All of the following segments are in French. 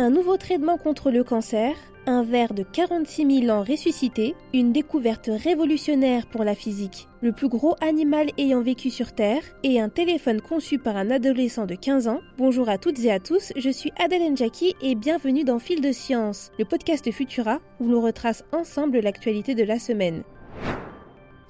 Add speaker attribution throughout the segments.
Speaker 1: Un nouveau traitement contre le cancer, un ver de 46 000 ans ressuscité, une découverte révolutionnaire pour la physique, le plus gros animal ayant vécu sur Terre et un téléphone conçu par un adolescent de 15 ans. Bonjour à toutes et à tous, je suis Adèle Njaki et bienvenue dans Fil de Science, le podcast Futura où l'on retrace ensemble l'actualité de la semaine.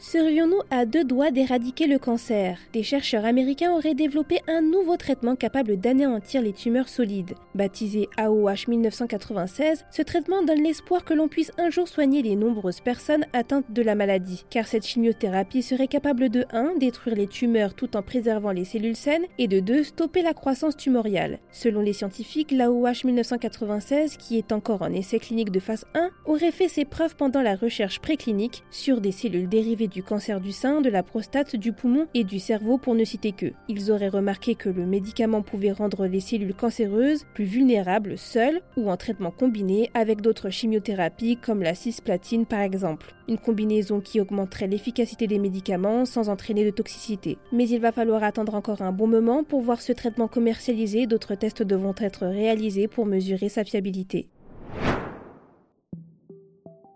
Speaker 1: Serions-nous à deux doigts d'éradiquer le cancer? Des chercheurs américains auraient développé un nouveau traitement capable d'anéantir les tumeurs solides. Baptisé AOH 1996, ce traitement donne l'espoir que l'on puisse un jour soigner les nombreuses personnes atteintes de la maladie, car cette chimiothérapie serait capable de 1. détruire les tumeurs tout en préservant les cellules saines, et de 2. stopper la croissance tumoriale. Selon les scientifiques, l'AOH 1996, qui est encore en essai clinique de phase 1, aurait fait ses preuves pendant la recherche préclinique sur des cellules dérivées du cancer du sein, de la prostate, du poumon et du cerveau pour ne citer que. Ils auraient remarqué que le médicament pouvait rendre les cellules cancéreuses plus vulnérables seules ou en traitement combiné avec d'autres chimiothérapies comme la cisplatine par exemple. Une combinaison qui augmenterait l'efficacité des médicaments sans entraîner de toxicité. Mais il va falloir attendre encore un bon moment pour voir ce traitement commercialisé, d'autres tests devront être réalisés pour mesurer sa fiabilité.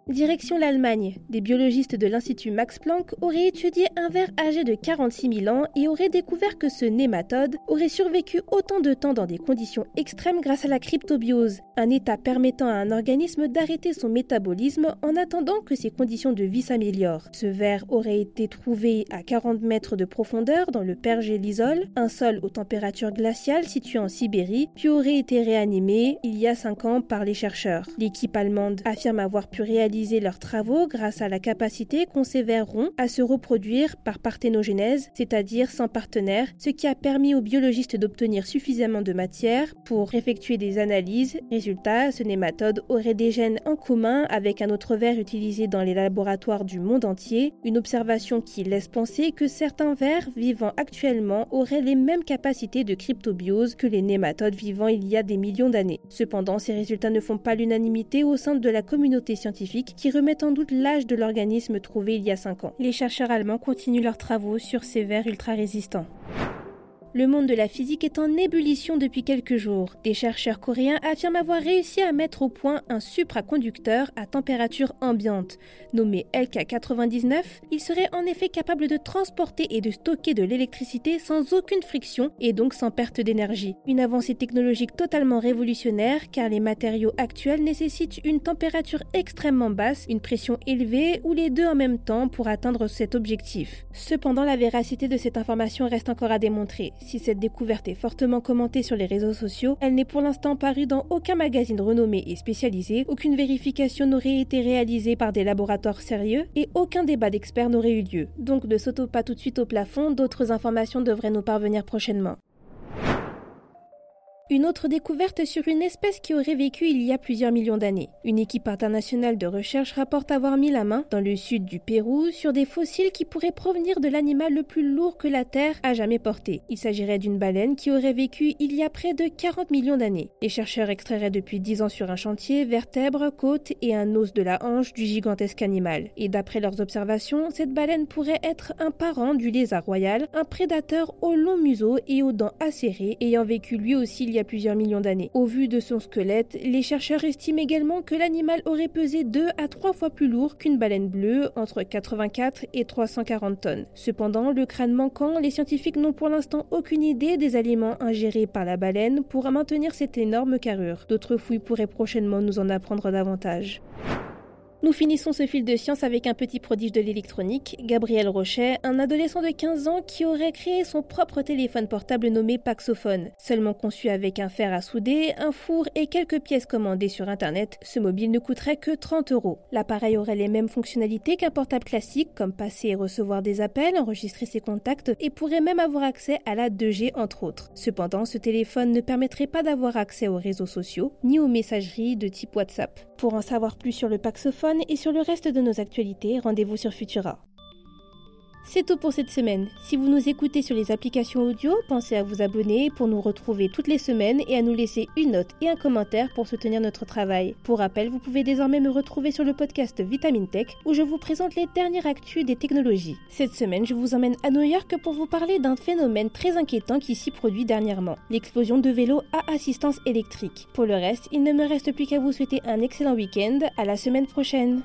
Speaker 1: Direction l'Allemagne, des biologistes de l'Institut Max Planck auraient étudié un ver âgé de 46 000 ans et auraient découvert que ce nématode aurait survécu autant de temps dans des conditions extrêmes grâce à la cryptobiose, un état permettant à un organisme d'arrêter son métabolisme en attendant que ses conditions de vie s'améliorent. Ce ver aurait été trouvé à 40 mètres de profondeur dans le Pergélisol, un sol aux températures glaciales situé en Sibérie, puis aurait été réanimé il y a 5 ans par les chercheurs. L'équipe allemande affirme avoir pu réaliser leurs travaux grâce à la capacité vers ronds à se reproduire par parthénogenèse, c'est-à-dire sans partenaire, ce qui a permis aux biologistes d'obtenir suffisamment de matière pour effectuer des analyses. Résultat, ce nématode aurait des gènes en commun avec un autre ver utilisé dans les laboratoires du monde entier, une observation qui laisse penser que certains vers vivant actuellement auraient les mêmes capacités de cryptobiose que les nématodes vivant il y a des millions d'années. Cependant, ces résultats ne font pas l'unanimité au sein de la communauté scientifique qui remettent en doute l'âge de l'organisme trouvé il y a 5 ans. Les chercheurs allemands continuent leurs travaux sur ces vers ultra résistants. Le monde de la physique est en ébullition depuis quelques jours. Des chercheurs coréens affirment avoir réussi à mettre au point un supraconducteur à température ambiante. Nommé LK99, il serait en effet capable de transporter et de stocker de l'électricité sans aucune friction et donc sans perte d'énergie. Une avancée technologique totalement révolutionnaire car les matériaux actuels nécessitent une température extrêmement basse, une pression élevée ou les deux en même temps pour atteindre cet objectif. Cependant, la véracité de cette information reste encore à démontrer. Si cette découverte est fortement commentée sur les réseaux sociaux, elle n'est pour l'instant parue dans aucun magazine renommé et spécialisé, aucune vérification n'aurait été réalisée par des laboratoires sérieux et aucun débat d'experts n'aurait eu lieu. Donc ne sautons pas tout de suite au plafond, d'autres informations devraient nous parvenir prochainement. Une autre découverte sur une espèce qui aurait vécu il y a plusieurs millions d'années. Une équipe internationale de recherche rapporte avoir mis la main, dans le sud du Pérou, sur des fossiles qui pourraient provenir de l'animal le plus lourd que la Terre a jamais porté. Il s'agirait d'une baleine qui aurait vécu il y a près de 40 millions d'années. Les chercheurs extrairaient depuis 10 ans sur un chantier vertèbres, côtes et un os de la hanche du gigantesque animal. Et d'après leurs observations, cette baleine pourrait être un parent du lézard royal, un prédateur au long museau et aux dents acérées, ayant vécu lui aussi y a plusieurs millions d'années. Au vu de son squelette, les chercheurs estiment également que l'animal aurait pesé 2 à 3 fois plus lourd qu'une baleine bleue, entre 84 et 340 tonnes. Cependant, le crâne manquant, les scientifiques n'ont pour l'instant aucune idée des aliments ingérés par la baleine pour maintenir cette énorme carrure. D'autres fouilles pourraient prochainement nous en apprendre davantage. Nous finissons ce fil de science avec un petit prodige de l'électronique, Gabriel Rochet, un adolescent de 15 ans qui aurait créé son propre téléphone portable nommé Paxophone. Seulement conçu avec un fer à souder, un four et quelques pièces commandées sur internet, ce mobile ne coûterait que 30 euros. L'appareil aurait les mêmes fonctionnalités qu'un portable classique, comme passer et recevoir des appels, enregistrer ses contacts et pourrait même avoir accès à la 2G entre autres. Cependant, ce téléphone ne permettrait pas d'avoir accès aux réseaux sociaux ni aux messageries de type WhatsApp. Pour en savoir plus sur le Paxophone, et sur le reste de nos actualités, rendez-vous sur Futura. C'est tout pour cette semaine. Si vous nous écoutez sur les applications audio, pensez à vous abonner pour nous retrouver toutes les semaines et à nous laisser une note et un commentaire pour soutenir notre travail. Pour rappel, vous pouvez désormais me retrouver sur le podcast Vitamine Tech où je vous présente les dernières actus des technologies. Cette semaine, je vous emmène à New York pour vous parler d'un phénomène très inquiétant qui s'y produit dernièrement, l'explosion de vélos à assistance électrique. Pour le reste, il ne me reste plus qu'à vous souhaiter un excellent week-end. À la semaine prochaine.